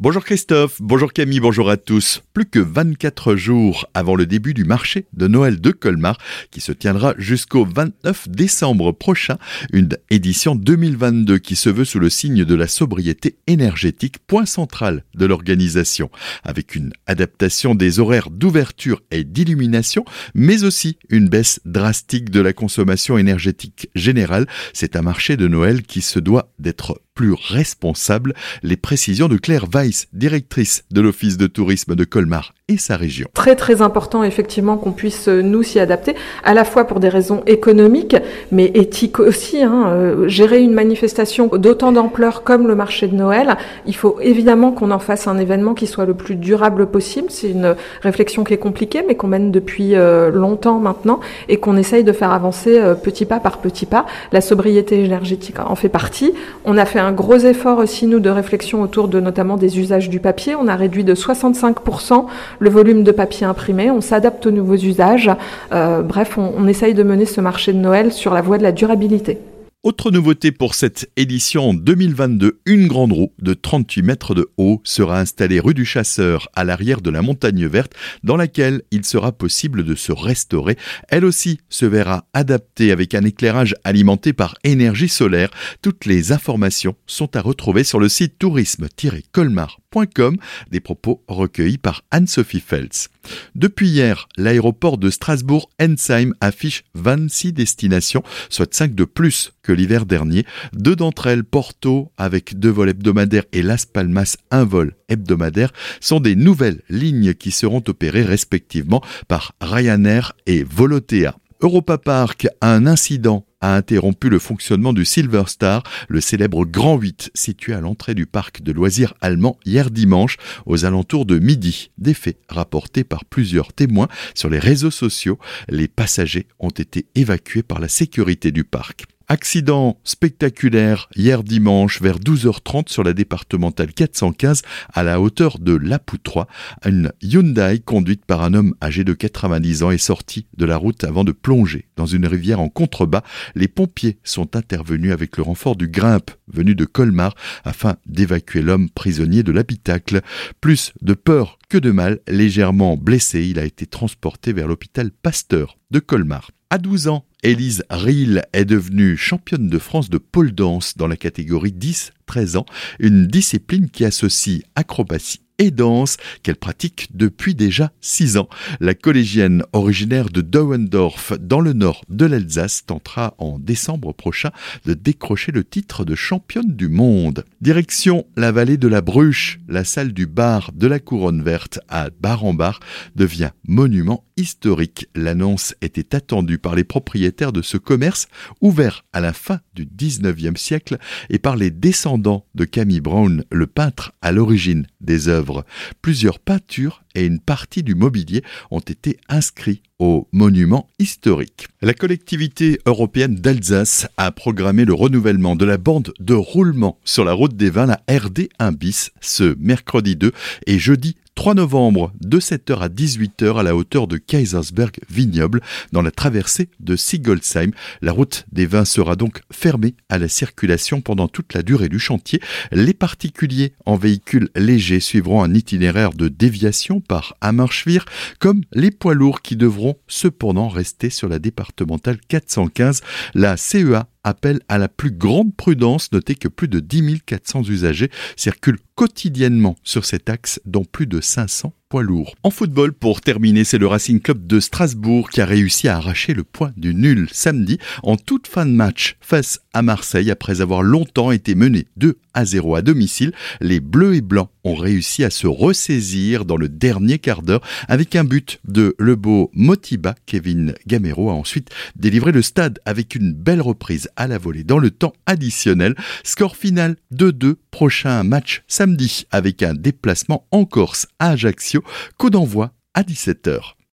Bonjour Christophe, bonjour Camille, bonjour à tous. Plus que 24 jours avant le début du marché de Noël de Colmar qui se tiendra jusqu'au 29 décembre prochain, une édition 2022 qui se veut sous le signe de la sobriété énergétique, point central de l'organisation, avec une adaptation des horaires d'ouverture et d'illumination, mais aussi une baisse drastique de la consommation énergétique générale. C'est un marché de Noël qui se doit d'être plus responsable. Les précisions de Claire Weiss, directrice de l'Office de tourisme de Colmar et sa région. Très très important effectivement qu'on puisse euh, nous s'y adapter, à la fois pour des raisons économiques, mais éthiques aussi. Hein. Euh, gérer une manifestation d'autant d'ampleur comme le marché de Noël, il faut évidemment qu'on en fasse un événement qui soit le plus durable possible. C'est une réflexion qui est compliquée, mais qu'on mène depuis euh, longtemps maintenant et qu'on essaye de faire avancer petit pas par petit pas. La sobriété énergétique en fait partie. On a fait un gros effort aussi nous de réflexion autour de notamment des usages du papier. On a réduit de 65% le volume de papier imprimé, on s'adapte aux nouveaux usages. Euh, bref, on, on essaye de mener ce marché de Noël sur la voie de la durabilité. Autre nouveauté pour cette édition 2022, une grande roue de 38 mètres de haut sera installée rue du Chasseur à l'arrière de la montagne verte dans laquelle il sera possible de se restaurer. Elle aussi se verra adaptée avec un éclairage alimenté par énergie solaire. Toutes les informations sont à retrouver sur le site tourisme-colmar des propos recueillis par Anne-Sophie Feltz. Depuis hier, l'aéroport de Strasbourg-Ensheim affiche 26 destinations, soit 5 de plus que l'hiver dernier. Deux d'entre elles, Porto avec deux vols hebdomadaires et Las Palmas un vol hebdomadaire, sont des nouvelles lignes qui seront opérées respectivement par Ryanair et Volotea. Europa Park a un incident a interrompu le fonctionnement du Silver Star, le célèbre Grand 8 situé à l'entrée du parc de loisirs allemand hier dimanche aux alentours de midi. Des faits rapportés par plusieurs témoins sur les réseaux sociaux. Les passagers ont été évacués par la sécurité du parc. Accident spectaculaire hier dimanche vers 12h30 sur la départementale 415 à la hauteur de Lapoutroie. Une Hyundai conduite par un homme âgé de 90 ans est sortie de la route avant de plonger dans une rivière en contrebas. Les pompiers sont intervenus avec le renfort du Grimpe venu de Colmar afin d'évacuer l'homme prisonnier de l'habitacle. Plus de peur que de mal, légèrement blessé, il a été transporté vers l'hôpital Pasteur de Colmar. À 12 ans, Élise Riel est devenue championne de France de pole dance dans la catégorie 10-13 ans, une discipline qui associe acrobatie et danse qu'elle pratique depuis déjà six ans. La collégienne originaire de Dauendorf dans le nord de l'Alsace tentera en décembre prochain de décrocher le titre de championne du monde. Direction la vallée de la Bruche, la salle du bar de la Couronne Verte à Bar-en-Bar devient monument historique. L'annonce était attendue par les propriétaires de ce commerce ouvert à la fin du 19e siècle et par les descendants de Camille Brown, le peintre à l'origine des œuvres Plusieurs peintures et une partie du mobilier ont été inscrits au monument historique. La collectivité européenne d'Alsace a programmé le renouvellement de la bande de roulement sur la route des vins, la RD1 bis, ce mercredi 2 et jeudi 3 novembre de 7h à 18h à la hauteur de Kaisersberg Vignoble dans la traversée de Sigolsheim. La route des vins sera donc fermée à la circulation pendant toute la durée du chantier. Les particuliers en véhicules légers suivront un itinéraire de déviation par Hammerschwir comme les poids lourds qui devront cependant rester sur la départementale 415. La CEA appelle à la plus grande prudence. Notez que plus de 10 400 usagers circulent quotidiennement sur cet axe, dont plus de 500 En football, pour terminer, c'est le Racing Club de Strasbourg qui a réussi à arracher le point du nul samedi en toute fin de match face à Marseille après avoir longtemps été mené 2 à 0 à domicile. Les Bleus et Blancs ont réussi à se ressaisir dans le dernier quart d'heure avec un but de le beau Motiba. Kevin Gamero a ensuite délivré le stade avec une belle reprise à la volée dans le temps additionnel. Score final 2-2. Prochain match samedi avec un déplacement en Corse à Ajaccio. Coup d'envoi à 17h.